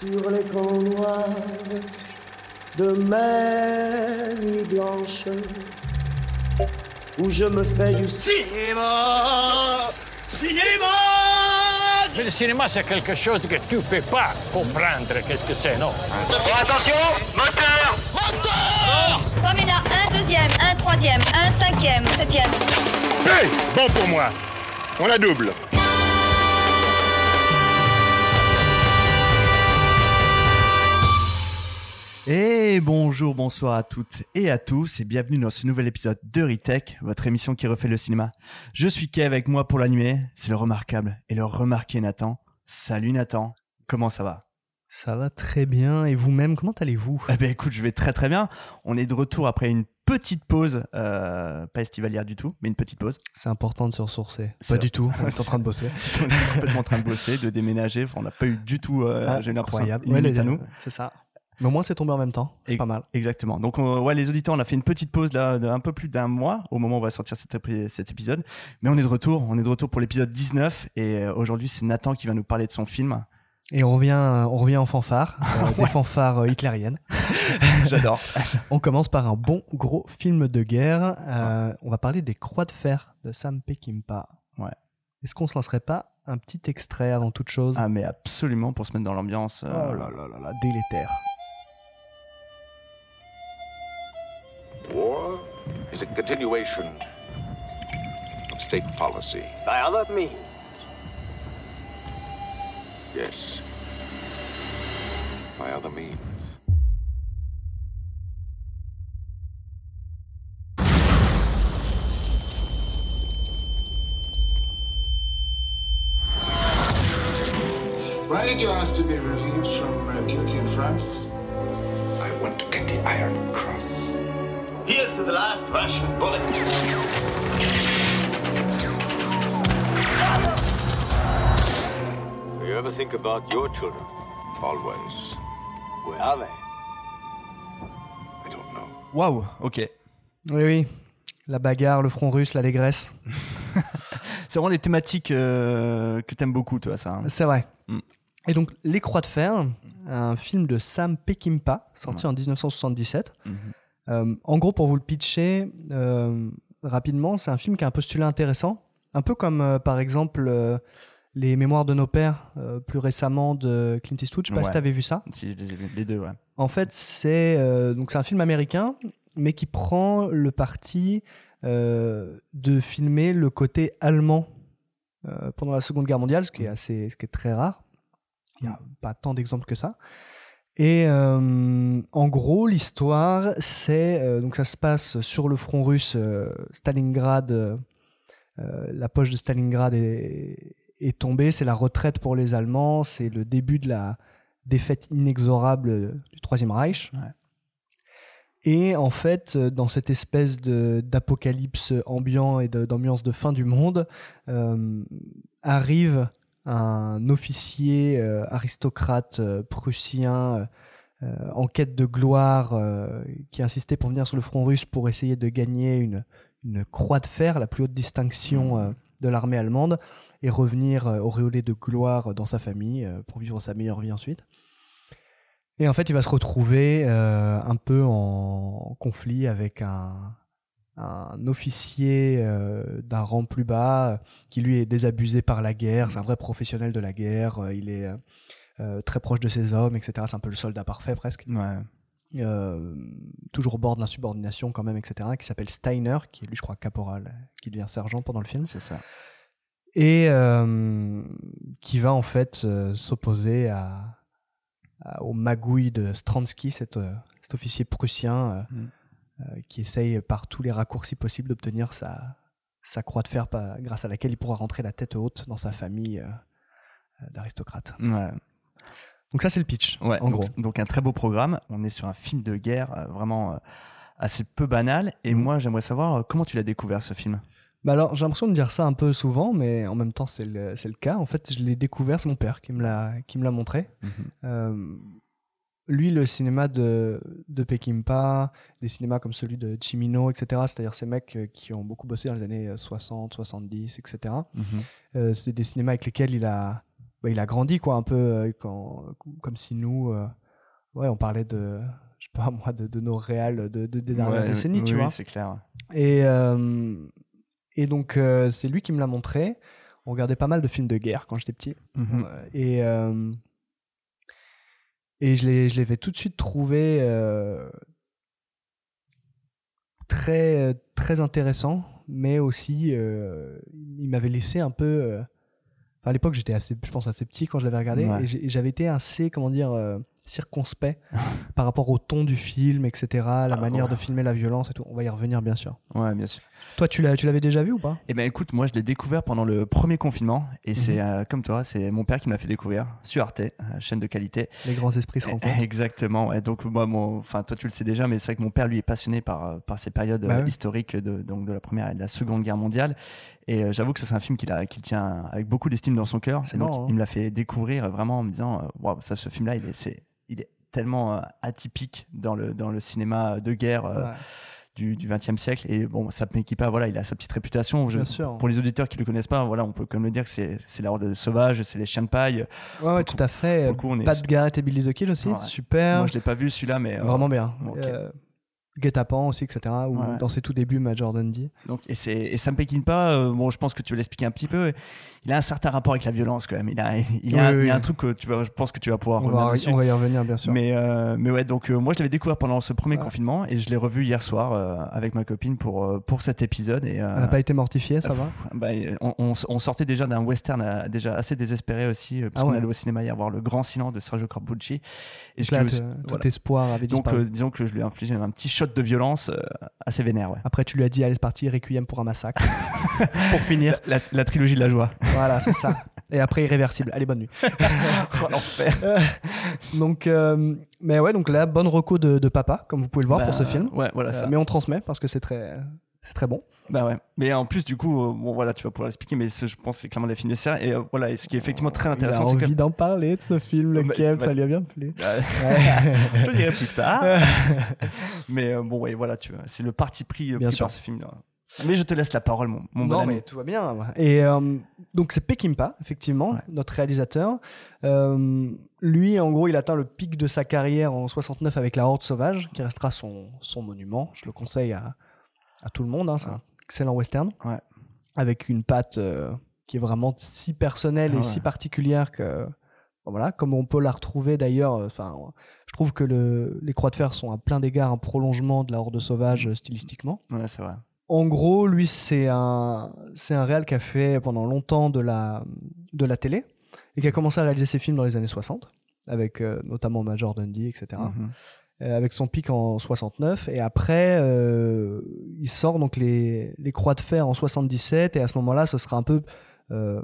sur les camps noirs de mes nuits blanches où je me fais du cinéma. Cinéma Mais le cinéma, c'est quelque chose que tu peux pas comprendre. Qu'est-ce que c'est, non? Attention, moteur Comme il a un deuxième, un troisième, un cinquième, septième. Hey Bon pour moi. On la double. Et bonjour, bonsoir à toutes et à tous et bienvenue dans ce nouvel épisode de Retech, votre émission qui refait le cinéma. Je suis Kev avec moi pour l'animer, c'est le remarquable et le remarqué Nathan. Salut Nathan, comment ça va? Ça va très bien. Et vous-même, comment allez-vous? Eh ben écoute, je vais très très bien. On est de retour après une petite pause, euh, pas estivalière du tout, mais une petite pause. C'est important de se ressourcer. Pas du tout. On est en train de bosser. on est complètement en train de bosser, de déménager. Enfin, on n'a pas eu du tout, euh, Ah, j'ai l'impression, incroyable. Ouais. C'est ça. Mais au moins, c'est tombé en même temps. C'est pas mal. Exactement. Donc, on- ouais, les auditeurs, on a fait une petite pause là, d'un peu plus d'un mois au moment où on va sortir cet, épisode. Mais on est de retour. On est de retour pour l'épisode 19. Et euh, aujourd'hui, c'est Nathan qui va nous parler de son film. Et on revient, euh, on revient en fanfare, euh, des fanfares euh, hitlériennes. J'adore. On commence par un bon gros film de guerre. Euh, On va parler des Croix de fer de Sam Peckinpah. Ouais. Est-ce qu'on se lancerait pas un petit extrait avant toute chose? Ah, mais absolument pour se mettre dans l'ambiance. euh, Oh là là là là, délétère. Is a continuation of state policy. By other means. Yes. By other means. Why did you ask to be relieved from uh, duty in France? I want to get the Iron Cross. Here's to the last Russian bullet. Do you ever think about your children? Always. Where are they? I don't know. Waouh, ok. Oui, oui. La bagarre, le front russe, l'allégresse. C'est vraiment les thématiques euh, que t'aimes beaucoup, toi, ça. hein. C'est vrai. Mm. Et donc, Les Croix de Fer, un film de Sam Peckinpah, sorti en 1977. Mhm. Euh, en gros, pour vous le pitcher euh, rapidement, c'est un film qui a un postulat intéressant. Un peu comme, euh, par exemple, euh, Les Mémoires de nos pères, euh, plus récemment de Clint Eastwood. Je sais pas si tu avais vu ça. Si, je les ai vus, les deux, ouais. En fait, c'est euh, donc c'est un film américain, mais qui prend le parti euh, de filmer le côté allemand euh, pendant la Seconde Guerre mondiale, ce qui est assez, ce qui est très rare. Il n'y a pas tant d'exemples que ça. Et euh, en gros, l'histoire, c'est euh, donc ça se passe sur le front russe, euh, Stalingrad. la poche de Stalingrad est, est tombée, c'est la retraite pour les Allemands, c'est le début de la défaite inexorable du Troisième Reich. Ouais. Et en fait, dans cette espèce d'apocalypse ambiant et d'ambiance de fin du monde, arrive un officier euh, aristocrate euh, prussien euh, en quête de gloire qui insistait pour venir sur le front russe pour essayer de gagner une, une croix de fer, la plus haute distinction de l'armée allemande, et revenir auréolé de gloire dans sa famille pour vivre sa meilleure vie ensuite. Et en fait, il va se retrouver un peu en conflit avec un, un officier euh, d'un rang plus bas euh, qui lui est désabusé par la guerre. C'est un vrai professionnel de la guerre. euh, il est euh, très proche de ses hommes, etc. C'est un peu le soldat parfait presque. Ouais. Euh, toujours au bord de l'insubordination quand même, etc. Qui s'appelle Steiner, qui est lui, je crois, caporal, qui devient sergent pendant le film C'est ça. et euh, qui va en fait euh, s'opposer à, à- aux magouilles de Stransky, cet, cet officier prussien Mm. Euh, qui essaye par tous les raccourcis possibles d'obtenir sa, sa croix de fer grâce à laquelle il pourra rentrer la tête haute dans sa famille euh, euh, d'aristocrates. Ouais. Donc ça c'est le pitch, Ouais, en donc, gros. donc un très beau programme. On est sur un film de guerre vraiment assez peu banal. Et Mhm. moi, j'aimerais savoir comment tu l'as découvert ce film? Bah alors j'ai l'impression de dire ça un peu souvent, mais en même temps c'est le, le cas. En fait je l'ai découvert, c'est mon père qui me l'a montré. Euh, lui, le cinéma de, de Peckinpah, des cinémas comme celui de Cimino, etc., c'est-à-dire ces mecs euh, qui ont beaucoup bossé dans les années euh, 60, 70, etc., euh, c'est des cinémas avec lesquels il a bah, il a grandi quoi un peu euh, quand, comme si nous, euh, ouais, on parlait de, je sais pas moi, de, de nos réals de, de- des dernières Ouais, décennies, tu oui, vois. c'est clair. Et, et donc, c'est lui qui me l'a montré. On regardait pas mal de films de guerre quand j'étais petit. Mhm. Et, et je l'ai je l'avais tout de suite trouvé euh, très, très intéressant, mais aussi, euh, il m'avait laissé un peu. euh, enfin, à l'époque, j'étais assez, je pense, assez petit quand je l'avais regardé, Ouais. et j'ai- et j'avais été assez, comment dire, euh, circonspect par rapport au ton du film, etc., la Ah, manière ouais. de filmer la violence et tout. On va y revenir, bien sûr. Ouais, bien sûr. Toi, tu l'as- tu l'avais déjà vu ou pas? Eh ben écoute, moi je l'ai découvert pendant le premier confinement et c'est euh, comme toi, c'est mon père qui m'a fait découvrir sur Arte, euh, chaîne de qualité. Les grands esprits se rencontrent. Exactement. ouais. Donc moi, mon, enfin toi tu le sais déjà, mais c'est vrai que mon père lui est passionné par euh, par ces périodes Bah euh, historiques de donc de la première et de la seconde guerre mondiale. Et euh, j'avoue que ça c'est un film qu'il a qu'il tient avec beaucoup d'estime dans son cœur. C'est Et donc hein. il me l'a fait découvrir vraiment en me disant, waouh, ça ce film-là, il est c'est il est tellement euh, atypique dans le dans le cinéma de guerre. euh, Ouais. du, du 20e siècle et bon ça pas voilà il a sa petite réputation Je- Bien sûr. pour les auditeurs qui le connaissent pas voilà on peut comme le dire que c'est la horde sauvage c'est les chiens de paille Ouais, ouais, tout à fait. coup, on est- Pat Garrett et Billy the Kid aussi, Ouais. super. moi je l'ai pas vu celui-là mais euh, Vraiment bien. Euh, Guet-apens aussi, etc. Ou Ouais. dans ses tout débuts, Major Dundee. donc et c'est et Sam Peckinpah euh, bon je pense que tu veux l'expliquer un petit peu il a un certain rapport avec la violence quand même il a il y a, Oui, un, il y a oui. un truc que tu vas je pense que tu vas pouvoir On va, on va y revenir, bien sûr. mais euh, mais ouais donc euh, moi je l'avais découvert pendant ce premier Ouais. confinement et je l'ai revu hier soir euh, avec ma copine pour euh, pour cet épisode et euh, Elle n'a pas été mortifiée, ça va? bah, on, on- on sortait déjà d'un western euh, déjà assez désespéré aussi, euh, parce Ah qu'on ouais. allait au cinéma hier voir Le Grand Silence de Sergio Corbucci. Et was- tout voilà. espoir avait Donc, disparu. euh, disons que je lui ai infligé un petit shot de violence euh, assez vénère. Ouais. Après, tu lui as dit, allez, c'est parti, Requiem pour un massacre. pour finir. La, la trilogie de la joie. Voilà, c'est ça. Et après, irréversible. Allez, bonne nuit. Oh, l'enfer. Euh, donc, euh, mais ouais, donc là, bonne reco de, de papa, comme vous pouvez le voir Bah, pour ce film. Ouais, voilà ça. mais on transmet parce que c'est très, c'est très bon. Bah ouais. Mais en plus, du coup, euh, bon voilà, tu vas pouvoir l'expliquer, mais je pense que c'est clairement des films nécessaires. Et euh, voilà, et ce qui est effectivement très Il a intéressant, c'est que. envie d'en parler de ce film, le Bah, Kev, bah, ça lui a bien plu. je te le dirai plus tard. mais euh, bon, ouais, voilà, tu vois, c'est le parti pris euh, Bien pris sûr. par ce film. Mais je te laisse la parole, mon, mon bon non, ami. mais tout va bien. Et euh, donc, c'est Peckinpah, effectivement, Ouais. notre réalisateur. Euh, lui, en gros, il atteint le pic de sa carrière en 69 avec La Horde Sauvage, qui restera son, son monument. Je le conseille à, à tout le monde. hein, c'est un excellent western. Ouais. Avec une patte euh, qui est vraiment si personnelle Ah et ouais. si particulière que. Voilà, comme on peut la retrouver d'ailleurs, euh, enfin, je trouve que le, les Croix de Fer sont à plein d'égards un prolongement de la Horde Sauvage euh, stylistiquement. Ouais, c'est vrai. En gros, lui, c'est un, c'est un réal qui a fait pendant longtemps de la, de la télé et qui a commencé à réaliser ses films dans les années 60, avec euh, notamment Major Dundee, etc. avec son pic en 69. Et après, euh, il sort donc les, les Croix de Fer en 77. Et à ce moment-là, ce sera un peu euh,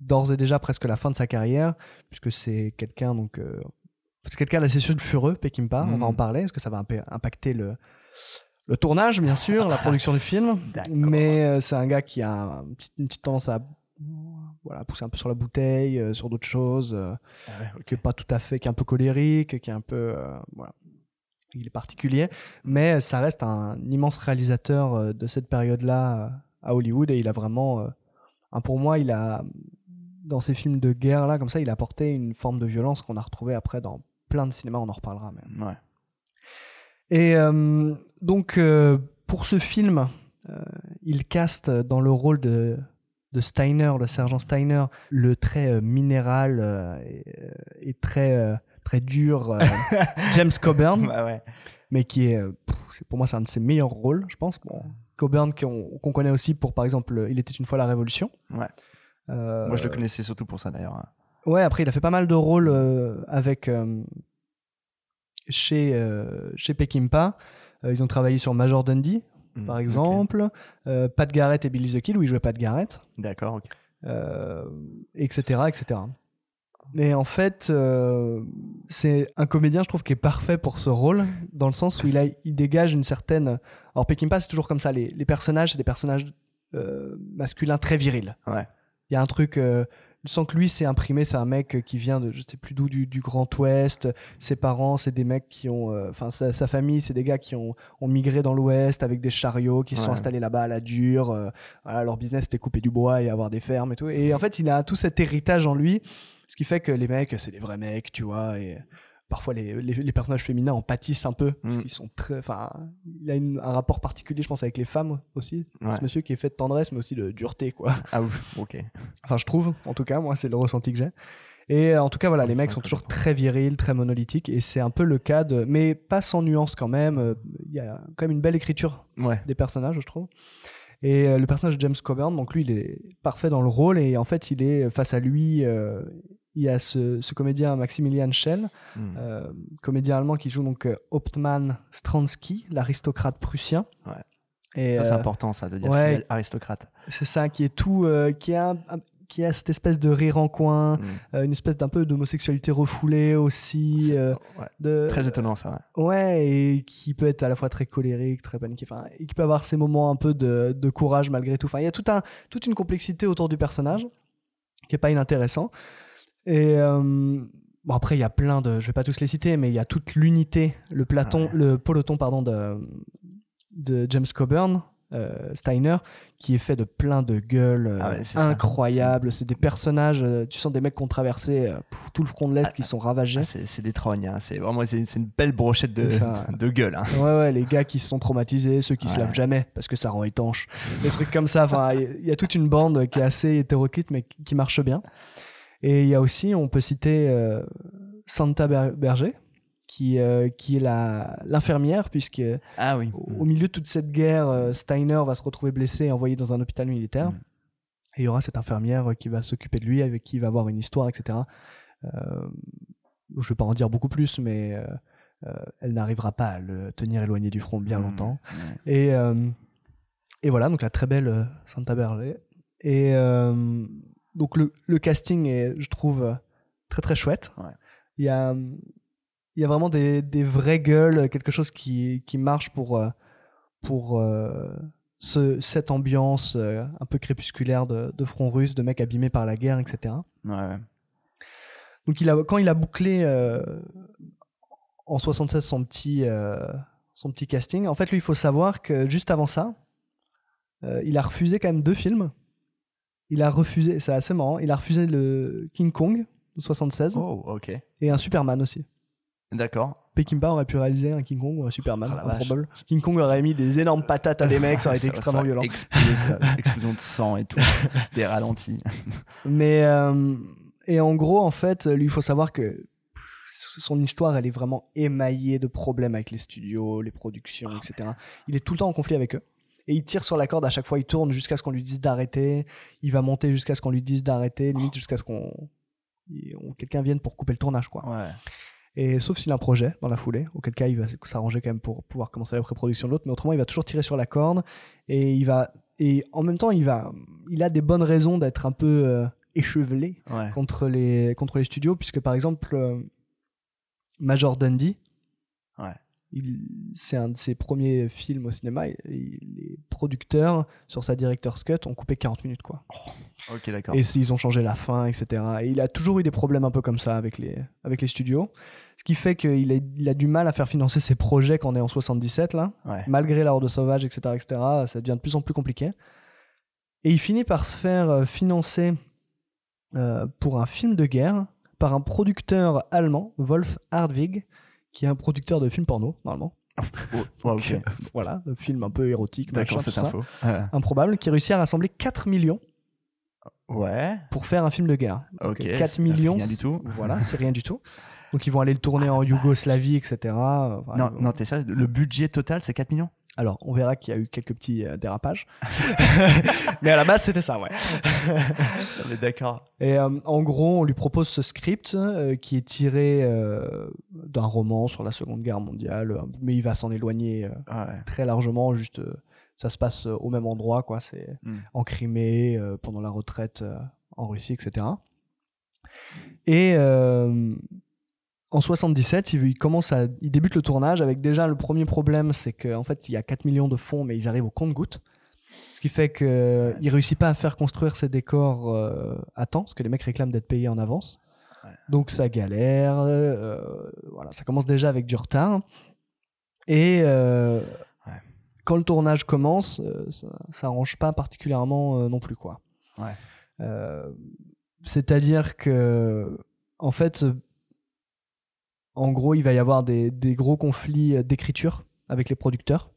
d'ores et déjà presque la fin de sa carrière, puisque c'est quelqu'un donc. euh, c'est quelqu'un d'assez sulfureux, Peckinpah, on Mhm. va en parler, parce que ça va impacter le, le tournage, bien sûr, la production du film? Mais euh, c'est un gars qui a un une petite tendance à voilà, pousser un peu sur la bouteille, euh, sur d'autres choses, euh, Ah ouais, qui est pas tout à fait, qui est un peu colérique, qui est un peu, euh, voilà, il est particulier. Mais ça reste un immense réalisateur euh, de cette période-là euh, à Hollywood et il a vraiment, euh, pour moi, il a dans ces films de guerre là, comme ça, il a apporté une forme de violence qu'on a retrouvée après dans plein de cinémas. On en reparlera. Mais... Ouais. Et euh, donc, euh, pour ce film, euh, il caste dans le rôle de, de Steiner, le sergent Steiner, le très euh, minéral et, et très, très dur euh, James Coburn, Bah ouais. mais qui est, euh, pff, pour moi, c'est un de ses meilleurs rôles, je pense. Bon, Coburn, qu'on connaît aussi pour, par exemple, Il était une fois la Révolution. Ouais. Euh, Moi, je le connaissais surtout pour ça d'ailleurs. Ouais, après, il a fait pas mal de rôles euh, avec euh, chez euh, chez Peckinpah. Euh, ils ont travaillé sur Major Dundee, Mm, par exemple, euh, Pat Garrett et Billy the Kid où il jouait Pat Garrett, D'accord, ok. euh, etc., etc. Et en fait, euh, c'est un comédien, je trouve, qui est parfait pour ce rôle, dans le sens où il, a, il dégage une certaine. Alors, Peckinpah, c'est toujours comme ça. Les, les personnages, c'est des personnages euh, masculins très virils. Ouais. Il y a un truc euh, Tu sens que lui, c'est imprimé, c'est un mec qui vient de je sais plus d'où, du, du Grand Ouest. Ses parents, c'est des mecs qui ont. euh, Enfin, sa, sa famille, c'est des gars qui ont, ont migré dans l'Ouest avec des chariots, qui se sont installés là-bas à la dure. euh, voilà, leur business, c'était couper du bois et avoir des fermes et tout. Et en fait, il a tout cet héritage en lui, ce qui fait que les mecs, c'est des vrais mecs, tu vois. Et parfois, les, les, les personnages féminins en pâtissent un peu, parce Mm. qu'ils sont très. Enfin, il a une- un rapport particulier, je pense, avec les femmes aussi. Ouais. Ce monsieur qui est fait de tendresse, mais aussi de dureté, quoi. Ah oui, ok. Enfin, je trouve, en tout cas, moi, c'est le ressenti que j'ai. Et euh, en tout cas, voilà, les mecs sont toujours très virils, très monolithiques, et c'est un peu le cas de. Mais pas sans nuance quand même. euh, Il y a quand même une belle écriture Ouais. des personnages, je trouve. Et euh, le personnage de James Coburn, donc lui, il est parfait dans le rôle, et en fait, il est face à lui. euh, il y a ce, ce comédien Maximilian Schell, Mm. euh, comédien allemand qui joue donc Hauptmann Stransky, l'aristocrate prussien. Ouais. Et, Ça, c'est euh, important, ça, de dire ouais. est aristocrate. c'est ça, qui est tout, qui a, un- qui a cette espèce de rire en coin, Mm. euh, une espèce d'un peu d'homosexualité refoulée aussi. Euh, ouais. de, Très étonnant, ça, ouais. Ouais, et qui peut être à la fois très colérique, très paniqué, enfin, et qui peut avoir ses moments un peu de, de courage malgré tout. Enfin, il y a tout un, toute une complexité autour du personnage qui est pas inintéressant. Et euh, bon, après, il y a plein de, je vais pas tous les citer, mais il y a toute l'unité, le platon, Ouais. le peloton, pardon, de, de James Coburn. Euh, Steiner qui est fait de plein de gueules Ah ouais, incroyables c'est des personnages euh, tu sens des mecs qui ont traversé euh, tout le front de l'est qui sont ravagés Ah, c'est c'est des trognes, hein. c'est vraiment c'est une belle brochette de, ça. de, gueule. hein. Ouais, ouais, les gars qui se sont traumatisés, ceux qui se lavent jamais parce que ça rend étanche, des trucs comme ça. Enfin, il y a- il y a toute une bande qui est assez hétéroclite mais qui marche bien. Et il y a aussi, on peut citer euh, Santa Ber- Berger, qui, euh, qui est l'infirmière, puisque Ah oui. au au milieu de toute cette guerre, euh, Steiner va se retrouver blessé et envoyé dans un hôpital militaire. Mm. Et il y aura cette infirmière qui va s'occuper de lui, avec qui il va avoir une histoire, etc. Euh, je ne vais pas en dire beaucoup plus, mais euh, euh, elle n'arrivera pas à le tenir éloigné du front bien Mm. longtemps. Et, euh, et voilà, donc la très belle euh, Santa Berger. Et euh, donc le, le casting est, je trouve, euh, très très chouette. Ouais. Il y a, euh, il y a vraiment des, des vraies gueules, quelque chose qui, qui marche pour, euh, pour euh, ce, cette ambiance euh, un peu crépusculaire de, de front russe, de mecs abîmés par la guerre, etc. Ouais. Donc il a, quand il a bouclé euh, en 76 son petit, euh, son petit casting, en fait lui il faut savoir que juste avant ça, euh, il a refusé quand même deux films. Il a refusé, c'est assez marrant, il a refusé le King Kong de 76 Oh, et un Superman aussi. D'accord. Peckinpah aurait pu réaliser un King Kong ou un Superman, Oh vache. improbable. King Kong aurait mis des énormes patates à des mecs, ça aurait été extrêmement violent. Explosion de sang et tout. des ralentis. Mais euh, et en gros, en fait, lui, il faut savoir que son histoire, elle est vraiment émaillée de problèmes avec les studios, les productions, etc. Il est tout le temps en conflit avec eux. Et il tire sur la corde à chaque fois, il tourne jusqu'à ce qu'on lui dise d'arrêter. Il va monter jusqu'à ce qu'on lui dise d'arrêter, limite jusqu'à ce qu'on quelqu'un vienne pour couper le tournage, quoi. Ouais. Et sauf s'il a un projet dans la foulée, auquel cas il va s'arranger quand même pour pouvoir commencer la pré-production de l'autre, mais autrement il va toujours tirer sur la corde et il va et en même temps il va il a des bonnes raisons d'être un peu euh, échevelé Ouais. contre les contre les studios puisque par exemple euh, Major Dundee c'est un de ses premiers films au cinéma et, et les producteurs sur sa director's cut ont coupé 40 minutes quoi Ok, d'accord. et ils ont changé la fin, etc. Et il a toujours eu des problèmes un peu comme ça avec les, avec les studios. Ce qui fait qu'il a, il a du mal à faire financer ses projets quand on est en 77, là. Ouais. Malgré la Horde sauvage, etc., etc. Ça devient de plus en plus compliqué. Et il finit par se faire euh, financer euh, pour un film de guerre par un producteur allemand, Wolf Hardwig, qui est un producteur de films porno, normalement. Oh. Donc, euh, voilà, de films un peu érotiques, D'accord, machin, cette tout ça. info. Ouais. Improbable, qui réussit à rassembler 4 millions Ouais. pour faire un film de guerre. Ok. Donc, 4 c'est millions. Rien du tout. Voilà, c'est rien du tout. Donc ils vont aller le tourner en Yougoslavie, etc. Enfin, Non, non, t'es ça. Le budget total, c'est 4 millions? Alors, on verra qu'il y a eu quelques petits euh, dérapages. Mais à la base, c'était ça, ouais. Mais d'accord. Et euh, en gros, on lui propose ce script euh, qui est tiré d'un roman sur la Seconde Guerre mondiale, mais il va s'en éloigner Ouais. très largement. Juste, ça se passe au même endroit, quoi. C'est Mm. en Crimée, pendant la retraite en Russie, etc. Et en 77, il, il commence à, il débute le tournage avec déjà le premier problème, c'est qu'en fait, il y a 4 millions de fonds, mais ils arrivent au compte-gouttes. Ce qui fait que il réussit pas à faire construire ses décors euh, à temps, parce que les mecs réclament d'être payés en avance. Donc ça galère. euh, voilà, ça commence déjà avec du retard. Et euh, quand le tournage commence, euh, ça, ça arrange pas particulièrement euh, non plus quoi. Ouais. Euh, C'est-à-dire que, en fait, en gros, il va y avoir des, des gros conflits euh, d'écriture avec les producteurs,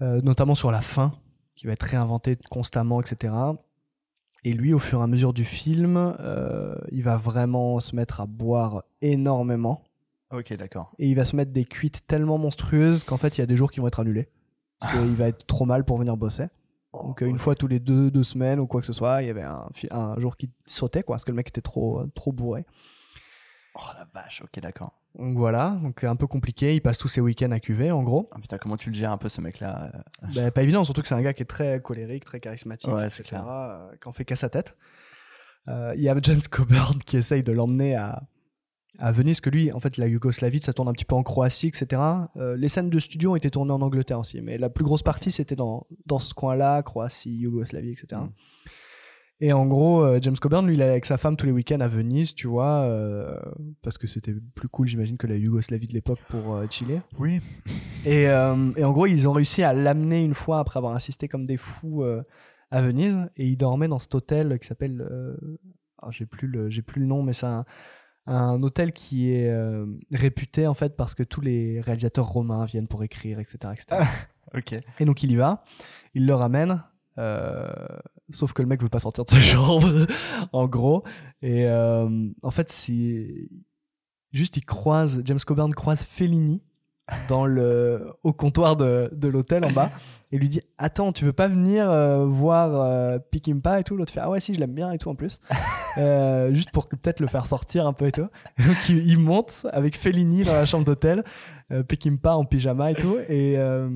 euh, notamment sur la fin, qui va être réinventée constamment, etc. Et lui, au fur et à mesure du film, euh, il va vraiment se mettre à boire énormément. Ok, d'accord. Et il va se mettre des cuites tellement monstrueuses qu'en fait, il y a des jours qui vont être annulés. Parce qu'il va être trop mal pour venir bosser. Donc, une fois tous les deux, deux semaines ou quoi que ce soit, il y avait un, jour qui sautait, quoi, parce que le mec était trop, trop bourré. Oh la vache, ok, d'accord. Donc voilà, donc un peu compliqué. Il passe tous ses week-ends à cuver, en gros. Ah, putain, comment tu le gères un peu ce mec-là euh, Bah, pas évident, surtout que c'est un gars qui est très colérique, très charismatique, Ouais, etc. euh, qui en fait qu'à sa tête. Euh, Il y a James Coburn qui essaye de l'emmener à, à Venise, que lui, en fait, la Yougoslavie, ça tourne un petit peu en Croatie, etc. Euh, les scènes de studio ont été tournées en Angleterre aussi, mais la plus grosse partie, c'était dans, dans ce coin-là, Croatie, Yougoslavie, etc. Mm. Et en gros, euh, James Coburn, lui, il allait avec sa femme tous les week-ends à Venise, tu vois, euh, parce que c'était plus cool, j'imagine, que la Yougoslavie de l'époque pour euh, chiller. Oui. Et, euh, et en gros, ils ont réussi à l'amener une fois après avoir insisté comme des fous à Venise. Et il dormait dans cet hôtel qui s'appelle. alors, j'ai plus le, j'ai plus le nom, mais c'est un, un hôtel qui est réputé en fait parce que tous les réalisateurs romains viennent pour écrire, etc., etc. Ok. Et donc il y va, il le ramène. euh, sauf que le mec veut pas sortir de sa chambre, en gros. Et euh, en fait, c'est juste il croise James Coburn croise Fellini dans le au comptoir de, de l'hôtel en bas. Et lui dit attends tu veux pas venir euh, voir euh, Peckinpah et tout? L'autre fait ah ouais si je l'aime bien et tout en plus. Euh, juste pour peut-être le faire sortir un peu et tout. Et donc il, il monte avec Fellini dans la chambre d'hôtel euh, Peckinpah en pyjama et tout. Et euh,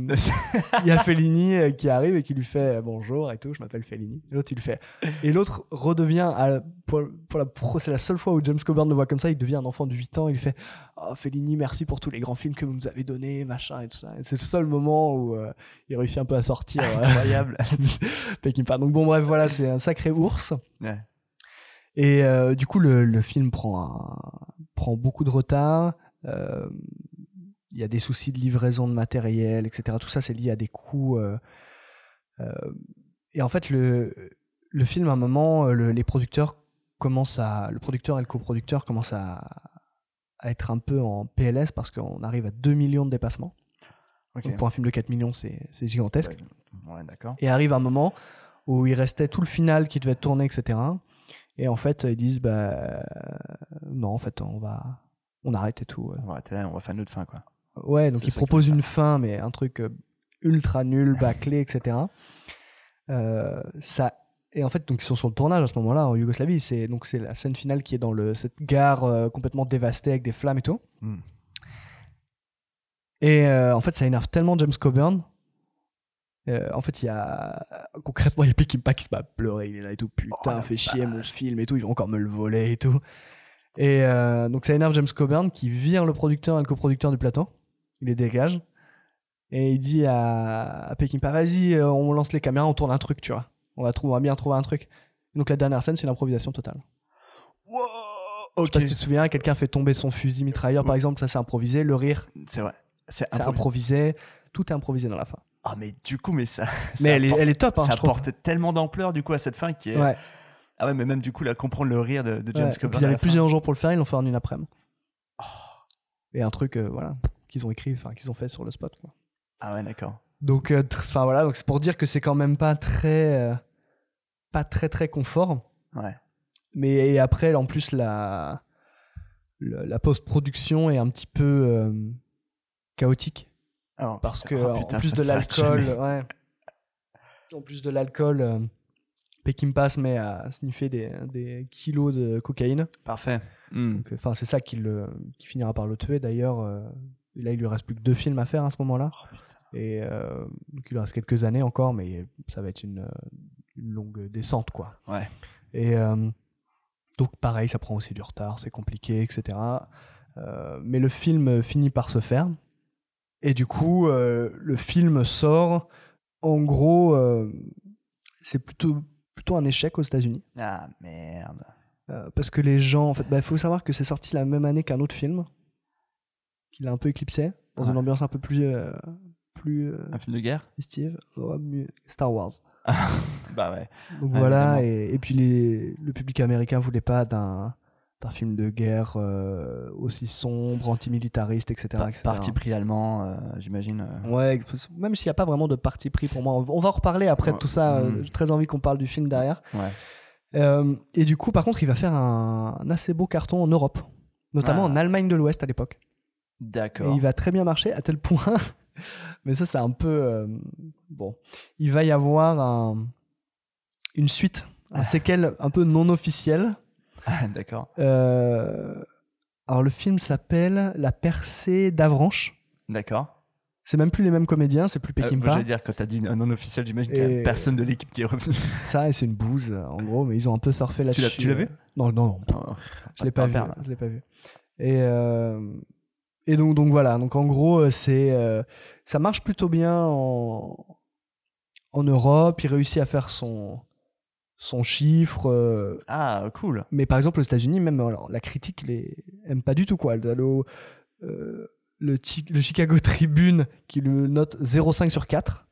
il y a Fellini euh, qui arrive et qui lui fait euh, bonjour et tout je m'appelle Fellini. L'autre il lui fait et l'autre redevient à- pour, pour la c'est la seule fois où James Coburn le voit comme ça il devient un enfant de 8 ans il fait oh Fellini merci pour tous les grands films que vous nous avez donnés machin et tout ça Et c'est le seul moment où il réussit un peu à sortir Incroyable. Peckinpah donc bon bref voilà c'est un sacré ours. Ouais. et euh, du coup le, le film prend un- prend beaucoup de retard Euh, il y a des soucis de livraison de matériel etc tout ça c'est lié à des coûts euh, euh, et en fait le le film à un moment euh, le- les producteurs commencent à le producteur et le coproducteur commencent à à être un peu en PLS parce qu'on arrive à 2 millions de dépassements. Donc, pour un film de 4 millions c'est gigantesque Ouais, et arrive un moment où il restait tout le final qui devait être tourné, etc. Et en fait, ils disent, bah, non, en fait, on va, on arrête et tout. On va arrêter là, on va faire une autre fin, quoi. Ouais, donc proposent veulent une fin, mais un truc euh, ultra nul, bâclé, etc. Euh, ça, et en fait, donc ils sont sur le tournage à ce moment-là en Yougoslavie. C'est donc c'est la scène finale qui est dans le cette gare euh, complètement dévastée avec des flammes et tout. Hmm. Et euh, en fait, ça énerve tellement James Coburn. Euh, en fait, il y a concrètement il y a Peckinpah qui se met à pleurer. Il est là et tout. Putain, la fait chier mon film et tout. Ils vont encore me le voler et tout. Et donc ça énerve James Coburn qui vire le producteur et le coproducteur du plateau. Il les dégage. Et il dit à, à vas-y, euh, on lance les caméras, on tourne un truc, tu vois. On va, trouver, on va bien trouver un truc. Donc la dernière scène, c'est une improvisation totale. Je sais pas si tu te souviens, quelqu'un fait tomber son fusil mitrailleur, par exemple, ça c'est improvisé. Le rire, C'est vrai. C'est improvisé. improvisé. Tout est improvisé dans la fin. Ah, mais du coup, mais ça. Mais ça elle est, apporte- elle est top, hein, ça je trouve. apporte tellement d'ampleur, du coup, à cette fin qui est. Ouais. Ah ouais, mais même du coup, là, comprendre le rire de, de James Ouais. Ils avaient plusieurs jours pour le faire, ils l'ont fait en une après-midi. Oh. Et un truc, euh, voilà, qu'ils ont écrit, enfin, qu'ils ont fait sur le spot. quoi. Ah ouais, d'accord. Donc, euh, enfin voilà, donc c'est pour dire que c'est quand même pas très, euh, pas très très confort. Ouais. Mais et après, en plus, la, la post-production est un petit peu euh, chaotique. Alors, Parce que, oh, en putain, plus ça de l'alcool. En plus de l'alcool, se met à sniffer des, des kilos de cocaïne. Parfait. Hmm. Enfin, c'est ça qui, le, qui finira par le tuer d'ailleurs. euh, là, il lui reste plus que deux films à faire à ce moment-là. Oh, et euh, donc, il lui reste quelques années encore, mais ça va être une, euh, une longue descente, quoi. Ouais. Et euh, donc, pareil, ça prend aussi du retard, c'est compliqué, etc. Euh, mais le film finit par se faire. Et du coup, le film sort en gros, c'est plutôt, plutôt un échec aux États-Unis. Ah merde. Parce que les gens, en fait, il faut savoir que c'est sorti la même année qu'un autre film, qu'il a un peu éclipsé, dans Ouais. une ambiance un peu plus. euh, plus euh, Un film de guerre? Ouais, mieux. Star Wars. Bah ouais. Donc Ah, voilà, et, et puis les, le public américain voulait pas d'un d'un film de guerre euh, aussi sombre, antimilitariste, etc. Pa- etc. Parti pris allemand, euh, j'imagine. euh. Ouais, même s'il n'y a pas vraiment de parti pris pour moi. On va- en reparler après de tout ça. Mm. J'ai très envie qu'on parle du film derrière. Ouais. Et du coup, par contre, il va faire un, un assez beau carton en Europe, notamment Ah. en Allemagne de l'Ouest à l'époque. Et D'accord. il va très bien marcher à tel point. Mais ça, c'est un peu. euh, bon. Il va y avoir un- une suite, un séquel un peu non officiel. Ah, D'accord. Euh, alors, le film s'appelle La percée d'Avranches. D'accord. C'est même plus les mêmes comédiens, c'est plus Euh, Peckinpah. J'allais dire, quand t'as dit non officiel, j'imagine qu'il y a Et- personne de l'équipe qui est revenu. Ça, et c'est une bouse, euh, en gros, mais ils ont un peu surfé là-dessus. tu l'as vu Non, non, non. Oh, Je l'ai pas vu. perdre. Je l'ai pas vu. Et euh, et donc donc voilà. Donc en gros, euh, c'est euh, ça marche plutôt bien en en Europe. Il réussit à faire son son chiffre. euh, Ah, cool. mais par exemple aux États-Unis, même alors, la critique les aime pas du tout quoi. Le, euh, le, le Chicago Tribune qui le note 0,5 sur 4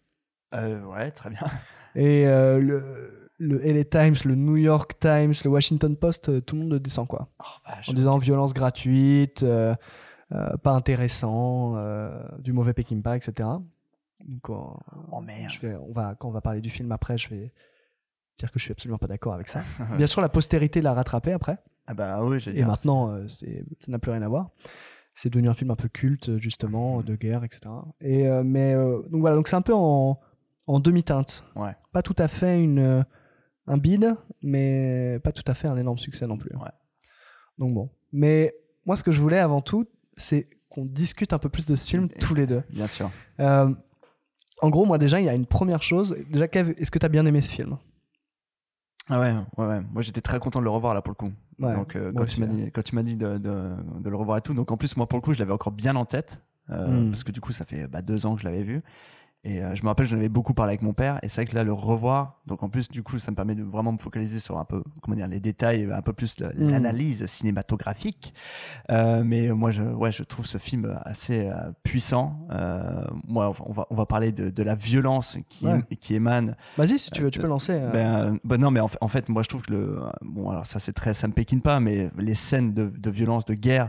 Euh, ouais, très bien. et le le LA Times, le New York Times, le Washington Post, tout le monde le descend quoi Oh, en disant violence gratuite, pas intéressant, euh, du mauvais Peckinpah, etc. Donc, euh, Oh merde. je vais, on va, quand on va parler du film après, je vais dire que je suis absolument pas d'accord avec ça. Bien sûr, la postérité l'a rattrapé après, Ah bah oui, j'ai et maintenant, euh, c'est, ça n'a plus rien à voir. C'est devenu un film un peu culte, justement, de guerre, etc. Et, euh, mais, euh, donc voilà, donc c'est un peu en, en demi-teinte. Ouais. Pas tout à fait une, euh, un bide, mais pas tout à fait un énorme succès non plus. Ouais. Donc bon. Mais moi, ce que je voulais avant tout, c'est qu'on discute un peu plus de ce film tous les deux. Bien sûr. Euh, en gros, moi déjà, il y a une première chose. Déjà, Kev, est-ce que tu as bien aimé ce film? Ah ouais, ouais, ouais. Moi, j'étais très content de le revoir là pour le coup. Ouais, donc, euh, quand, tu dit, quand tu m'as dit de, de, de le revoir et tout, donc en plus, moi pour le coup, je l'avais encore bien en tête. euh, Mm. Parce que du coup, ça fait bah, deux ans que je l'avais vu. Et euh, je me rappelle, j'en avais beaucoup parlé avec mon père. Et c'est vrai que là, le revoir, donc en plus, du coup, ça me permet de vraiment me focaliser sur un peu, comment dire, les détails, un peu plus Mm. l'analyse cinématographique. Euh, mais moi, je, ouais, je trouve ce film assez euh, puissant. Moi, on va, on va parler de, de la violence qui, Ouais. qui émane Vas-y, si tu veux, tu peux lancer. ben, ben non, mais en fait, en fait, moi je trouve que le. Bon, alors ça c'est très. Ça me pékine pas, mais les scènes de, de violence, de guerre,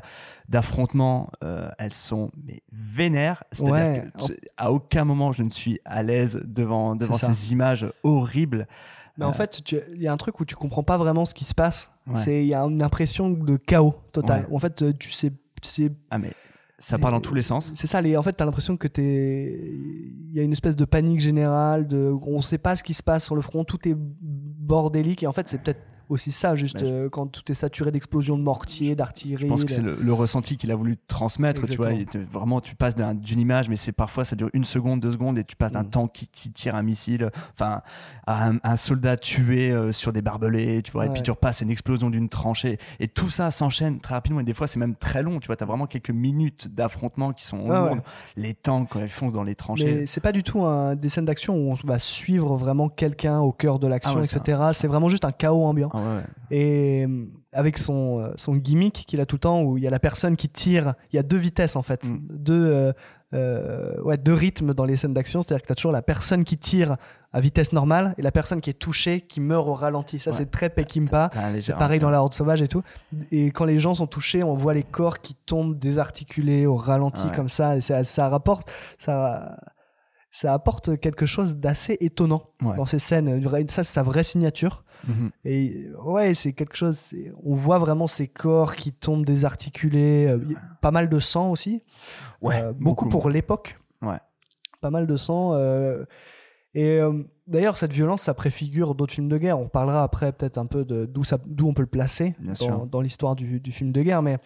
d'affrontement, euh, elles sont mais vénères. C'est-à-dire Ouais. que je- à aucun moment je ne suis à l'aise devant, devant ces images horribles. Mais en Euh, fait, tu- il y a un truc où tu comprends pas vraiment ce qui se passe. Ouais. C'est il y a une impression de chaos total. Ouais. En fait, tu sais, tu sais Ah, mais ça part dans tous les sens. C'est ça, les, en fait, t'as l'impression que t'es. Il y a une espèce de panique générale, de... on sait pas ce qui se passe sur le front, tout est bordélique, et en fait, c'est peut-être aussi ça, juste euh, quand tout est saturé d'explosions de mortiers, d'artillerie. Je pense que de- c'est le, le ressenti qu'il a voulu transmettre. Tu vois, vraiment, tu passes d'un- d'une image, mais c'est parfois ça dure une seconde, deux secondes, et tu passes d'un Mm. tank qui, qui tire un missile, enfin, à un, un soldat tué euh, sur des barbelés, tu vois, et puis tu repasses à une explosion d'une tranchée, et tout ça s'enchaîne très rapidement, et des fois c'est même très long. Tu vois, t'as vraiment quelques minutes d'affrontement qui sont lourdes. ouais. Les tanks quand ils foncent dans les tranchées. Mais c'est pas du tout un, des scènes d'action où on va suivre vraiment quelqu'un au cœur de l'action, Ah ouais, c'est etc. C'est vraiment juste un chaos ambiant. Ah ouais. Et euh, avec son, euh, son gimmick qu'il a tout le temps, où il y a la personne qui tire, il y a deux vitesses en fait, Mm. deux, euh, euh, ouais, deux rythmes dans les scènes d'action, c'est-à-dire que tu as toujours la personne qui tire à vitesse normale et la personne qui est touchée qui meurt au ralenti. Ça, Ouais. c'est très léger C'est pareil dans La Horde Sauvage et tout. Et quand les gens sont touchés, on voit les corps qui tombent désarticulés au ralenti Ouais. comme ça. Et ça, ça rapporte, ça, ça apporte quelque chose d'assez étonnant Ouais. dans ces scènes. Ça, c'est sa vraie signature. Mhm. Et ouais, c'est quelque chose. On voit vraiment ces corps qui tombent désarticulés. euh, Pas mal de sang aussi. Ouais, Euh, beaucoup, pour l'époque. Ouais. Pas mal de sang. euh, Et d'ailleurs, cette violence, ça préfigure d'autres films de guerre. On parlera après peut-être un peu d'où d'où on peut le placer Bien dans, l'histoire du, du film de guerre. Mais,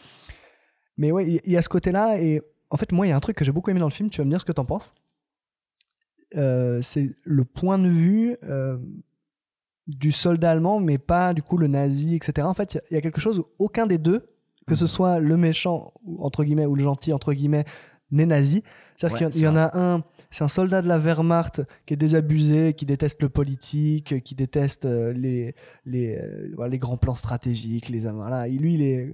mais ouais, il y, a ce côté-là. Et en fait, moi, il y a un truc que j'ai beaucoup aimé dans le film. Tu vas me dire ce que t'en penses. Euh, c'est le point de vue euh, du soldat allemand, mais pas du coup le nazi, etc. En fait, il y a- il y, a quelque chose où aucun des deux, que ce soit le méchant ou- entre guillemets ou le gentil entre guillemets, né-nazi. C'est-à-dire Ouais, qu'il y en- a un, c'est un soldat de la Wehrmacht qui est désabusé, qui déteste le politique, qui déteste euh, les, les, euh, les grands plans stratégiques. Les, voilà. Et lui, il est,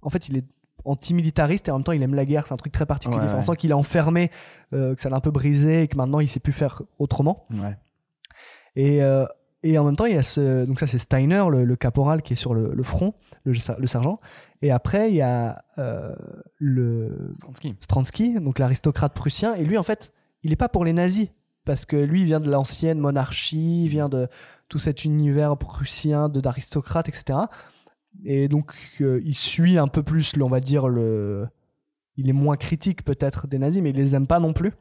en fait, il est anti-militariste et en même temps, il aime la guerre. C'est un truc très particulier. Ouais, Enfin, On sent qu'il est enfermé, euh, que ça l'a un peu brisé et que maintenant, il sait plus faire autrement. Ouais. Et, euh, et en même temps, il y a ce. Donc, ça, c'est Steiner, le, le caporal qui est sur le, le front, le, le sergent. Et après, il y a euh, le. Stransky. Stransky, donc l'aristocrate prussien. Et lui, en fait, il n'est pas pour les nazis. Parce que lui, il vient de l'ancienne monarchie, il vient de tout cet univers prussien d'aristocrates, etc. Et donc, euh, il suit un peu plus, on va dire, le. Il est moins critique peut-être des nazis, mais il les aime pas non plus.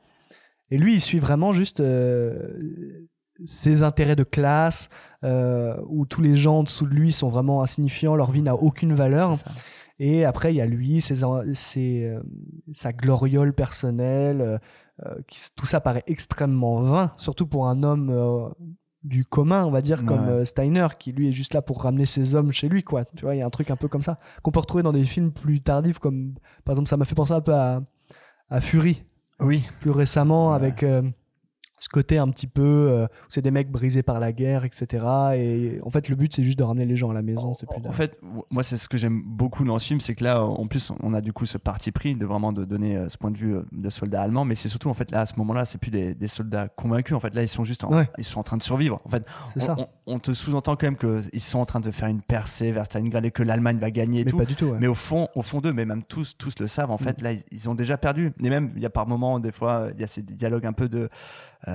Et lui, il suit vraiment juste euh, ses intérêts de classe, euh, où tous les gens en dessous de lui sont vraiment insignifiants, leur vie n'a aucune valeur. Et après, il y a lui, ses, ses, euh, sa gloriole personnelle. euh, qui- tout ça paraît extrêmement vain, surtout pour un homme du commun, on va dire, comme Ouais. Steiner, qui lui est juste là pour ramener ses hommes chez lui, quoi. Tu vois, il y a un truc un peu comme ça qu'on peut retrouver dans des films plus tardifs, comme par exemple, ça m'a fait penser un peu à, à Fury, Oui. plus récemment, Ouais. avec ce côté un petit peu, euh, c'est des mecs brisés par la guerre, etc. Et en fait, le but, c'est juste de ramener les gens à la maison. plus En fait, moi, c'est ce que j'aime beaucoup dans ce film, c'est que là, en plus, on a du coup ce parti pris de vraiment de donner euh, ce point de vue euh, de soldats allemands, mais c'est surtout en fait là, à ce moment-là, c'est plus des, des soldats convaincus. En fait, là, ils sont juste, en, Ouais. ils sont en train de survivre. En fait, on, ça. on- on te sous-entend quand même qu'ils sont en train de faire une percée vers Stalingrad et que l'Allemagne va gagner et mais tout. pas du tout. ouais. Mais au fond, au fond d'eux, mais même tous, tous le savent. En fait, Mm. là, ils- ils ont déjà perdu. Et même, il y a par moments, des fois, il y a ces dialogues un peu de. euh,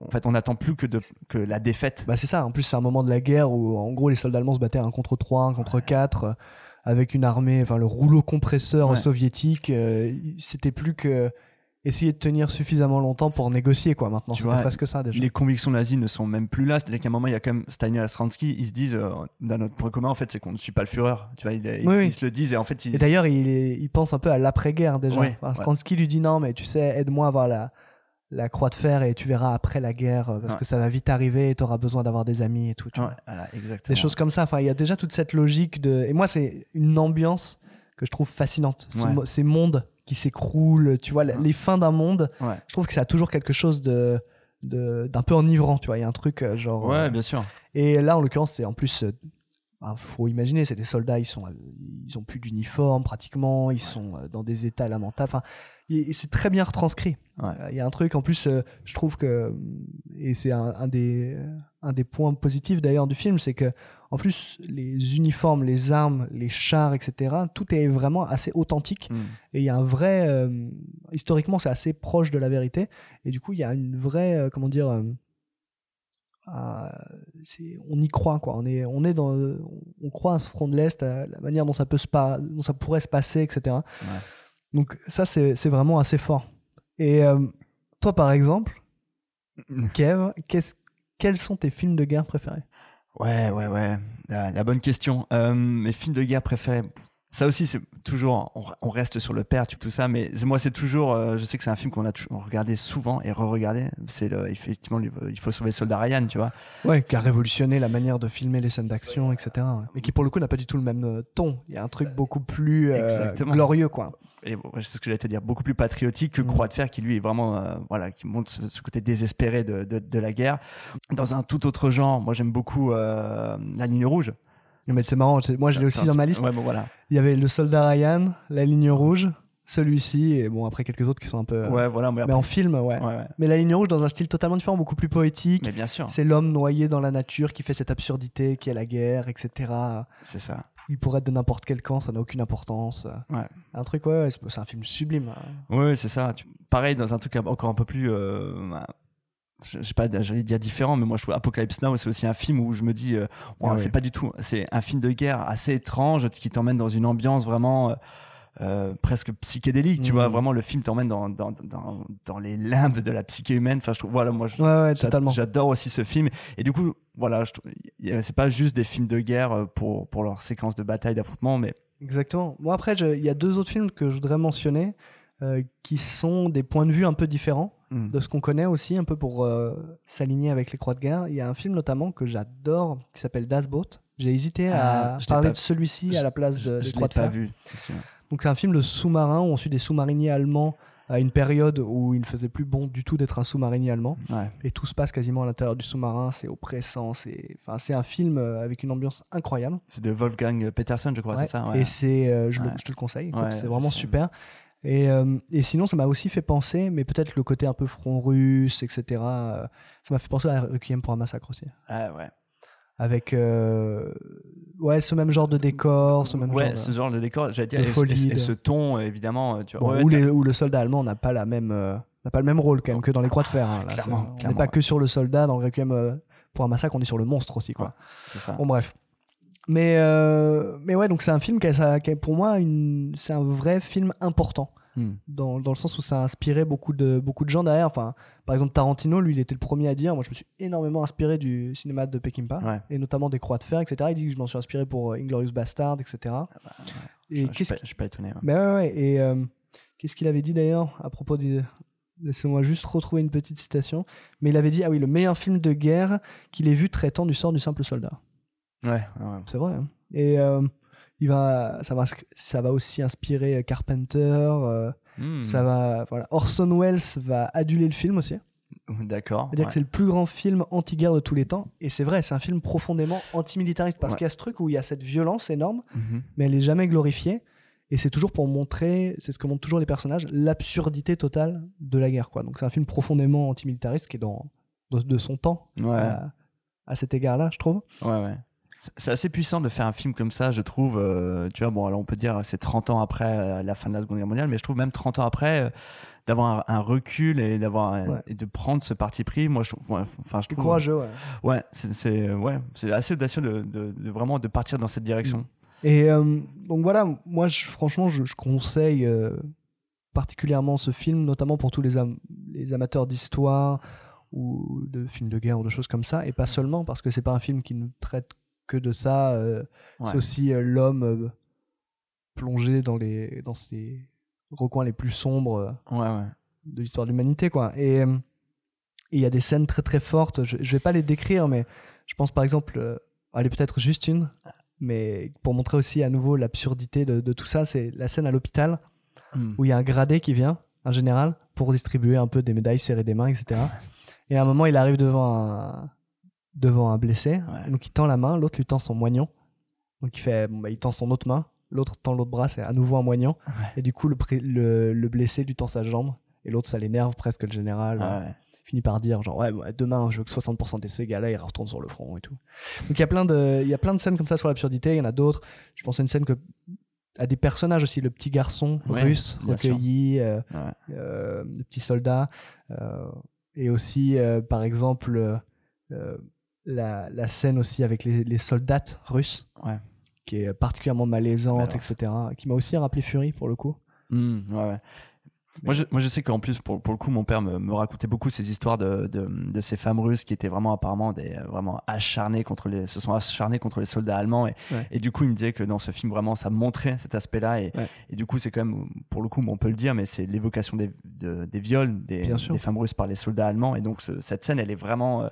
en fait, on n'attend plus que de que la défaite. Bah c'est ça, en plus c'est un moment de la guerre où en gros les soldats allemands se battaient un contre 3, un contre 4, euh, avec une armée, enfin le rouleau compresseur Ouais. soviétique, euh, c'était plus que essayer de tenir suffisamment longtemps pour négocier quoi maintenant, vois, presque ça déjà. Les convictions nazies ne sont même plus là. C'est-à-dire qu'à un moment, il y a quand même Steiner et Stransky, ils se disent, euh, dans notre point commun, en fait, c'est qu'on ne suit pas le Führer. Tu vois, ils, ils- Oui, oui. ils se le disent et en fait, ils. Et d'ailleurs il, il pense un peu à l'après-guerre déjà. Enfin, ouais. Stransky lui dit non mais tu sais aide-moi à avoir la, la croix de fer et tu verras après la guerre euh, parce Ouais. que ça va vite arriver et tu auras besoin d'avoir des amis et tout. tu Ouais, vois. voilà, exactement. Des choses comme ça. Enfin, il y a déjà toute cette logique de. Et moi, c'est une ambiance que je trouve fascinante. Ce Ouais. mo- ces mondes qui s'écroulent, tu vois, les fins d'un monde. Je trouve que ça a toujours quelque chose de d'un peu enivrant, tu vois. Il y a un truc euh, genre. Ouais, euh, bien sûr. Et là, en l'occurrence, c'est en plus. euh, bah, faut imaginer, c'est des soldats, ils sont, ils ont plus d'uniforme pratiquement, ils sont dans des états lamentables. Enfin, c'est très bien retranscrit. Ouais. Euh, Il y a un truc en plus, euh, je trouve que, et c'est un, un des, un des points positifs d'ailleurs du film, c'est que en plus les uniformes, les armes, les chars, etc., tout est vraiment assez authentique. Mm. Et il y a un vrai, euh, historiquement, c'est assez proche de la vérité. Et du coup, il y a une vraie, euh, comment dire, euh, euh, c'est- on y croit quoi. On est, on est dans, on croit à ce front de l'est, à la manière dont ça peut se pas, dont ça pourrait se passer, etc. Donc ça, c'est vraiment assez fort. Et euh, toi, par exemple, Kev, quels sont tes films de guerre préférés? Ouais, ouais, ouais. La, la bonne question. Euh, mes films de guerre préférés. Ça aussi, c'est toujours. On, on reste sur le père, tout ça, mais moi, c'est toujours. euh, je sais que c'est un film qu'on a regardé souvent et re-regardé. C'est effectivement, il faut sauver le soldat Ryan, tu vois. Ouais, qui a révolutionné la manière de filmer les scènes d'action, etc. Mais qui pour le coup n'a pas du tout le même euh, ton. Il y a un truc beaucoup plus euh, glorieux, quoi. Et bon, c'est ce que j'allais te dire, beaucoup plus patriotique que Mm. Croix de Fer, qui lui est vraiment, euh, voilà, qui montre ce, ce côté désespéré de, de, de la guerre. Dans un tout autre genre, moi j'aime beaucoup La Ligne Rouge. Mais c'est marrant, moi je l'ai aussi dans ma liste. Ouais, bon, voilà. Il y avait Le Soldat Ryan, La Ligne Rouge, celui-ci, et bon, après quelques autres qui sont un peu. Ouais, voilà. Mais, en film, ouais. ouais, ouais. Mais La Ligne Rouge dans un style totalement différent, beaucoup plus poétique. Mais bien sûr, C'est l'homme noyé dans la nature qui fait cette absurdité qui est la guerre, etc. c'est ça. Il pourrait être de n'importe quel camp, ça n'a aucune importance. Ouais. Un truc, ouais, c'est un film sublime. hein. Ouais, c'est ça. Pareil, dans un truc encore un peu plus. Euh, je sais pas, j'allais dire différent, mais moi je trouve Apocalypse Now, c'est aussi un film où je me dis, euh, Ah c'est pas du tout. C'est un film de guerre assez étrange qui t'emmène dans une ambiance vraiment. euh, euh, presque psychédélique, tu vois, vraiment le film t'emmène dans, dans, dans, dans les limbes de la psyché humaine. Enfin, je trouve, voilà, moi, Ouais, ouais, j'adore aussi ce film. Et du coup, voilà, c'est pas juste des films de guerre pour, pour leur séquence de bataille, d'affrontement, mais Exactement. Bon, après, il y a deux autres films que je voudrais mentionner euh, qui sont des points de vue un peu différents Mm. de ce qu'on connaît aussi, un peu pour euh, s'aligner avec les croix de guerre. Il y a un film notamment que j'adore qui s'appelle Das Boot. J'ai hésité Ah, à l'ai parler pas- de celui-ci à la place de, je, des je croix de pas fer. vu. Donc c'est un film de sous-marin où on suit des sous-mariniers allemands à une période où il ne faisait plus bon du tout d'être un sous-marinier allemand. Ouais. Et tout se passe quasiment à l'intérieur du sous-marin, c'est oppressant, c'est enfin, c'est un film euh, avec une ambiance incroyable. C'est de Wolfgang Petersen, je crois, Ouais. c'est ça ouais. Et c'est, euh, je, te le conseille, c'est vraiment super. Et, euh, et sinon, ça m'a aussi fait penser, mais peut-être le côté un peu front russe, etc. euh, ça m'a fait penser à Requiem pour un massacre aussi. Ah, ouais. Avec euh, ouais, ce même genre de décor, ce même ouais, genre de- ce genre de décor, j'allais dire, et, folie, et de- ce ton, évidemment, tu vois. Bon, ouais, où, t'as- les- où le soldat allemand n'a pas la même n'a pas le même rôle quand même que dans les croix de fer. hein, là. Clairement, on n'est pas que sur le soldat dans le Requiem pour un massacre, on est sur le monstre aussi quoi. c'est ça. Bon bref. Mais euh, mais ouais donc c'est un film qui a, ça- qui a pour moi une c'est un vrai film important Hmm. dans, dans le sens où ça a inspiré beaucoup de beaucoup de gens derrière. Enfin par exemple Tarantino lui il était le premier à dire moi je me suis énormément inspiré du cinéma de Peckinpah Ouais. et notamment des croix de fer etc. Il dit que je m'en suis inspiré pour euh, Inglorious Bastard etc. Et Ah bah, Je, je, suis pas- je suis pas étonné. ouais. mais ouais, ouais. Et euh, qu'est-ce qu'il avait dit d'ailleurs à propos du. Laissez-moi juste retrouver une petite citation. Mais il avait dit Ah oui, le meilleur film de guerre qu'il ait vu traitant du sort du simple soldat. Ouais. C'est vrai. hein. Et euh, il va, ça, va, ça va aussi inspirer Carpenter. euh, Hmm. ça va, voilà. Orson Welles va aduler le film aussi. D'accord. C'est-à-dire ouais. que c'est le plus grand film anti-guerre de tous les temps. Et c'est vrai, c'est un film profondément antimilitariste parce Ouais. qu'il y a ce truc où il y a cette violence énorme Mhm. mais elle est jamais glorifiée. Et c'est toujours pour montrer, c'est ce que montrent toujours les personnages, l'absurdité totale de la guerre. Quoi. Donc c'est un film profondément antimilitariste qui est dans, de, de son temps Ouais. à, à cet égard-là, je trouve. Ouais, ouais. C'est- assez puissant de faire un film comme ça, je trouve. euh, tu vois, bon, alors on peut dire c'est 30 ans après euh, la fin de la Seconde Guerre mondiale, mais je trouve même 30 ans après, euh, d'avoir un, un recul et d'avoir Ouais. et de prendre ce parti pris, moi je trouve. ouais, Enfin, je C'est trouve. courageux, ouais. Ouais, c'est c'est- ouais, c'est assez audacieux de, de- de vraiment de partir dans cette direction. Et euh, donc voilà, moi je- franchement je, je conseille particulièrement ce film, notamment pour tous les, am- les amateurs d'histoire ou de films de guerre ou de choses comme ça, et pas seulement parce que c'est pas un film qui ne traite que de ça. euh, Ouais. C'est aussi euh, l'homme euh, plongé dans les dans ses recoins les plus sombres Ouais, ouais. de l'histoire de l'humanité quoi. Et il y a des scènes très très fortes. Je, je vais pas les décrire, mais je pense par exemple, allez peut-être juste une, mais pour montrer aussi à nouveau l'absurdité de, de tout ça, c'est la scène à l'hôpital Hmm. où il y a un gradé qui vient, un général, pour distribuer un peu des médailles, serrer des mains, etc. Et à un moment, il arrive devant un, devant un blessé, Ouais. donc il tend la main, l'autre lui tend son moignon. Donc il fait, bon, bah, il tend son autre main, l'autre tend l'autre bras, c'est à nouveau un moignon. Et du coup, le, le, le blessé lui tend sa jambe, et l'autre, ça l'énerve presque, le général. Ouais, euh, ouais. finit par dire genre ouais bah, demain je veux que 60% de ces gars-là ils retournent sur le front et tout donc il y a plein de il y a plein de scènes comme ça sur l'absurdité il y en a d'autres je pense à une scène que à des personnages aussi le petit garçon russe recueilli euh, euh, le petit soldat euh, et aussi par exemple la, la scène aussi avec les, les soldats russes Ouais. qui est particulièrement malaisante etc qui m'a aussi rappelé Fury pour le coup Hmm, ouais. Moi je, moi, je sais qu'en plus, pour, pour le coup, mon père me, me racontait beaucoup ces histoires de, de, de ces femmes russes qui étaient vraiment apparemment des, euh, vraiment acharnées contre les, se sont acharnées contre les soldats allemands. Et, Ouais. et du coup, il me disait que dans ce film, vraiment, ça montrait cet aspect-là. Et, Ouais. et du coup, c'est quand même, pour le coup, on peut le dire, mais c'est l'évocation des, de- des viols des, femmes russes par les soldats allemands. Et donc, ce- cette scène, elle est vraiment. euh,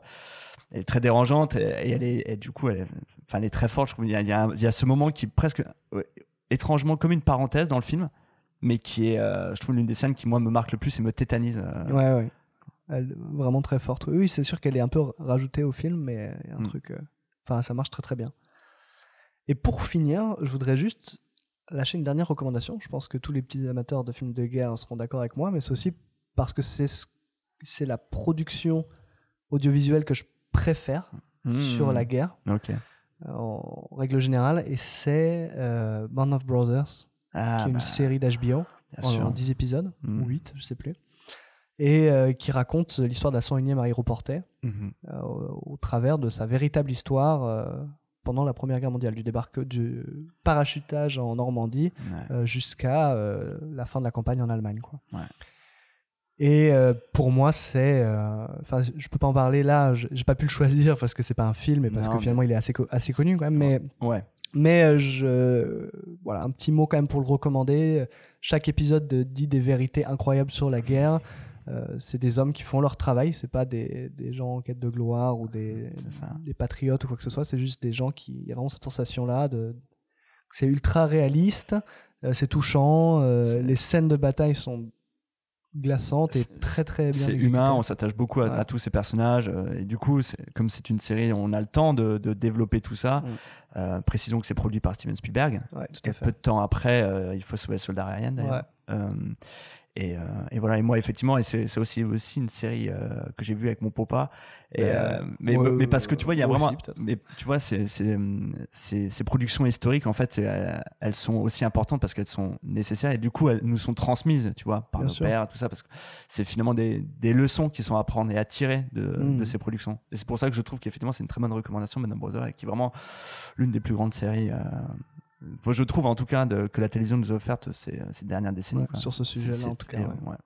elle est très dérangeante et, elle est et du coup elle enfin, elle est très forte je trouve il y a, il y a un- il y a ce moment qui est presque étrangement comme une parenthèse dans le film mais qui est, euh, je trouve, l'une des scènes qui, moi, me marque le plus et me tétanise. euh. Ouais, ouais. Elle, vraiment très forte. Oui, c'est sûr qu'elle est un peu rajoutée au film, mais il y a un Mm. truc. euh, Enfin, ça marche très très bien. Et pour finir, je voudrais juste lâcher une dernière recommandation. Je pense que tous les petits amateurs de films de guerre seront d'accord avec moi, mais c'est aussi parce que c'est ce- c'est la production audiovisuelle que je préfère Mmh. sur la guerre Ok. en règle générale, et c'est euh, Band of Brothers, Ah, qui est une bah, série d'HBO en, sûr. en 10 épisodes, Mm. ou 8, je sais plus, et euh, qui raconte l'histoire de la 101e aéroportée Mhm. euh, au, au travers de sa véritable histoire euh, pendant la Première Guerre mondiale, du débarque du parachutage en Normandie Ouais. euh, jusqu'à euh, la fin de la campagne en Allemagne. Quoi. Ouais. Et euh, pour moi, c'est. euh, Enfin, je peux pas en parler là, je- j'ai pas pu le choisir parce que c'est pas un film et parce Non, que mais- finalement il est assez, co- assez connu quand même, mais Ouais. mais euh, je, voilà, un petit mot quand même pour le recommander. Chaque épisode de- dit des vérités incroyables sur la guerre. Euh, c'est des hommes qui font leur travail, c'est pas des, des gens en quête de gloire ou des, des patriotes ou quoi que ce soit. C'est juste des gens qui. Il y a vraiment cette sensation-là de. C'est ultra réaliste, euh, c'est touchant, euh, les scènes de bataille sont glaçante et très très bien C'est humain, on s'attache beaucoup à, Ouais. à tous ces personnages. euh, et du coup, comme c'est une série, on a le temps de, de développer tout ça. Mm. Euh, précisons que c'est produit par Steven Spielberg. Ouais, Et peu de temps après, euh, il faut sauver le soldat Ryan d'ailleurs. Ouais. Euh, et, euh, et voilà, et moi effectivement, et c'est c'est aussi, aussi une série euh, que j'ai vue avec mon papa. Et, Euh, euh, mais, ouais, mais parce que tu vois, il y a vraiment. aussi, mais tu vois, c'est- c'est, ces productions historiques, en fait, c'est, euh, elles sont aussi importantes parce qu'elles sont nécessaires et du coup, elles nous sont transmises, tu vois, par Bien nos sûr. pères, tout ça, parce que c'est finalement des, des leçons qui sont à prendre et à tirer de, Mm. de ces productions. Et c'est pour ça que je trouve qu'effectivement, c'est une très bonne recommandation, Madame Brother, et qui est vraiment l'une des plus grandes séries. Je trouve en tout cas de- que la télévision nous a offertes ces, ces dernières décennies. Ouais, quoi. sur ce sujet-là, en tout cas, ouais.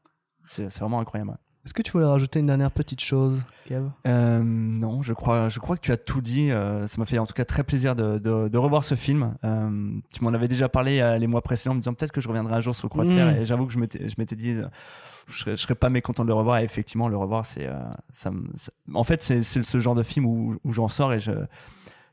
C'est vraiment incroyable. Est-ce que tu voulais rajouter une dernière petite chose, Kev? Euh, non, je crois, je crois que tu as tout dit. euh, ça m'a fait en tout cas très plaisir de, de, de revoir ce film. Euh, tu m'en avais déjà parlé les mois précédents, en me disant peut-être que je reviendrai un jour sur le Croix de Mm. Fer. Et j'avoue que je m'étais, dit, je serais, je serais pas mécontent de le revoir. Et effectivement, le revoir, c'est, ça, me- ça- en fait, c'est, c'est ce genre de film où, où j'en sors et je,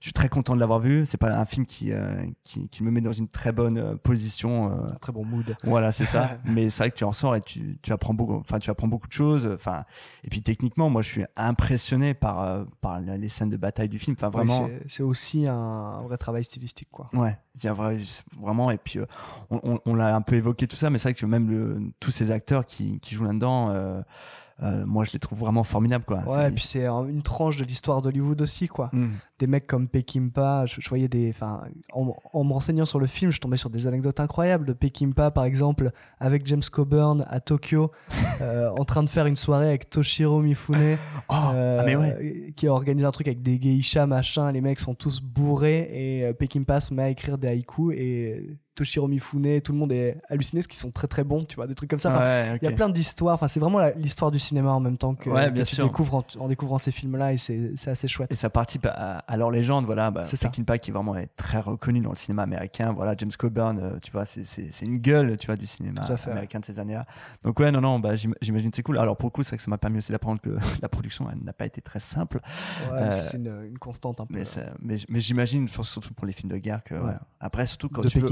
je suis très content de l'avoir vu. C'est pas un film qui, euh, qui, qui me met dans une très bonne euh, position. euh, Un très bon mood. voilà, c'est ça. Mais c'est vrai que tu en sors et tu, tu apprends beaucoup. Enfin, tu apprends beaucoup de choses. Enfin, et puis techniquement, moi, je suis impressionné par euh, par les scènes de bataille du film. Enfin, vraiment. c'est- c'est aussi un, vrai travail stylistique, quoi. Ouais, il y a vrai- vraiment. Et puis, euh, on, on- on l'a un peu évoqué tout ça, mais c'est vrai que même le- tous ces acteurs qui, qui jouent là-dedans, euh, euh, moi, je les trouve vraiment formidables, quoi. Ouais, et puis c'est un- une tranche de l'histoire d'Hollywood aussi, quoi. Mm. Des mecs comme Peckinpah, je, je voyais des. Enfin, en, en me renseignant sur le film, je tombais sur des anecdotes incroyables. de Peckinpah, par exemple, avec James Coburn à Tokyo, euh, en train de faire une soirée avec Toshiro Mifune, Oh, euh, ah, mais ouais. qui a organisé un truc avec des geishas, machin. Les mecs sont tous bourrés et euh, Peckinpah se met à écrire des haïkus et Toshiro Mifune, tout le monde est halluciné parce qu'ils sont très très bons, tu vois, des trucs comme ça. Enfin, Ouais, il y a plein d'histoires. Enfin, c'est vraiment l'histoire du cinéma en même temps que, Ouais, que bien tu sûr. découvres en, en découvrant ces films-là et c'est c'est assez chouette. Et ça participe à, leur légende, voilà. Bah, C'est. Peckinpah qui vraiment est très reconnu dans le cinéma américain. Voilà, James Coburn, euh, tu vois, c'est- une gueule, tu vois, du cinéma fait. américain de ces années-là. Donc ouais, non, non, bah, j'im- j'imagine que c'est cool. Alors pour le coup, c'est vrai que ça m'a permis aussi d'apprendre que la production elle n'a pas été très simple. Ouais, Euh, c'est une, une constante un peu. Mais, ça- mais, mais j'imagine, sur- surtout pour les films de guerre, que Ouais. ouais. après, surtout quand de tu veux,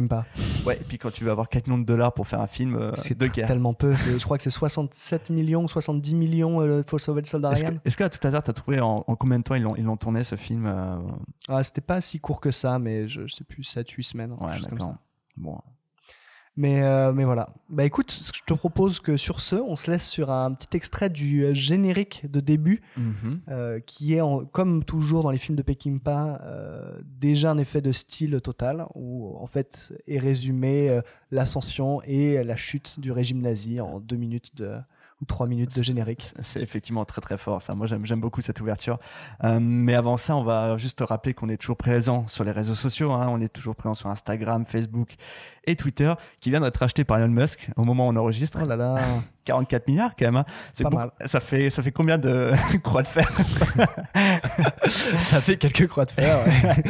ouais, et puis quand tu veux avoir 4 millions de dollars pour faire un film euh, C'est de guerre. tellement peu. Je crois que c'est 67 millions, 70 millions euh, faut sauver le soldat Est-ce que, à tout hasard, t'as trouvé en, en combien de temps ils l'ont tourné ce film euh, Ah, C'était pas si court que ça, mais je, je sais plus, 7-8 semaines. Ouais, d'accord. Bon, Mais, euh, mais voilà. Bah écoute, ce que je te propose que sur ce, on se laisse sur un petit extrait du euh, générique de début, Mhm. euh, qui est, en- comme toujours dans les films de Peckinpah, déjà un effet de style total, où en fait est résumé l'ascension et la chute du régime nazi en deux minutes de, ou trois minutes de générique. C'est- effectivement très très fort ça. Moi j'aime j'aime beaucoup cette ouverture. Euh, mais avant ça, on va juste rappeler qu'on est toujours présent sur les réseaux sociaux. hein. On est toujours présent sur Instagram, Facebook et Twitter, qui vient d'être acheté par Elon Musk au moment où on enregistre. Oh là là, 44 milliards quand même. hein. C'est Pas beaucoup- mal. Ça fait ça fait combien de croix de fer ça? Ça fait quelques croix de fer. ouais.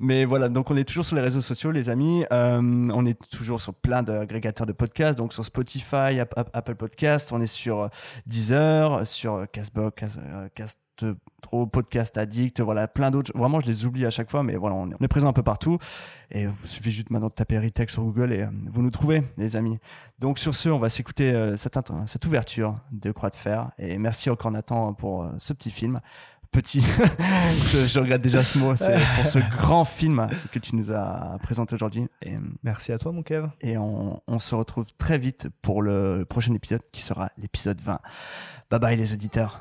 Mais voilà, donc on est toujours sur les réseaux sociaux, les amis. Euh, on est toujours sur plein d'agrégateurs de podcasts, donc sur Spotify, App- App- Apple Podcasts, on est sur euh, Deezer, sur euh, Castbox, Cast, euh, Podcast Addict, voilà, plein d'autres. Vraiment, je les oublie à chaque fois, mais voilà, on est, présent un peu partout. Et vous suffit juste maintenant de taper Ritech sur Google et vous nous trouvez, les amis. Donc sur ce, on va s'écouter cette, cette ouverture de Croix de Fer. Et merci encore Nathan pour ce petit film. Petit, je, je regrette déjà ce mot, c'est pour ce grand film que tu nous as présenté aujourd'hui. Et, Merci à toi, mon Kev. et on, on se retrouve très vite pour le prochain épisode qui sera l'épisode 20. Bye bye les auditeurs.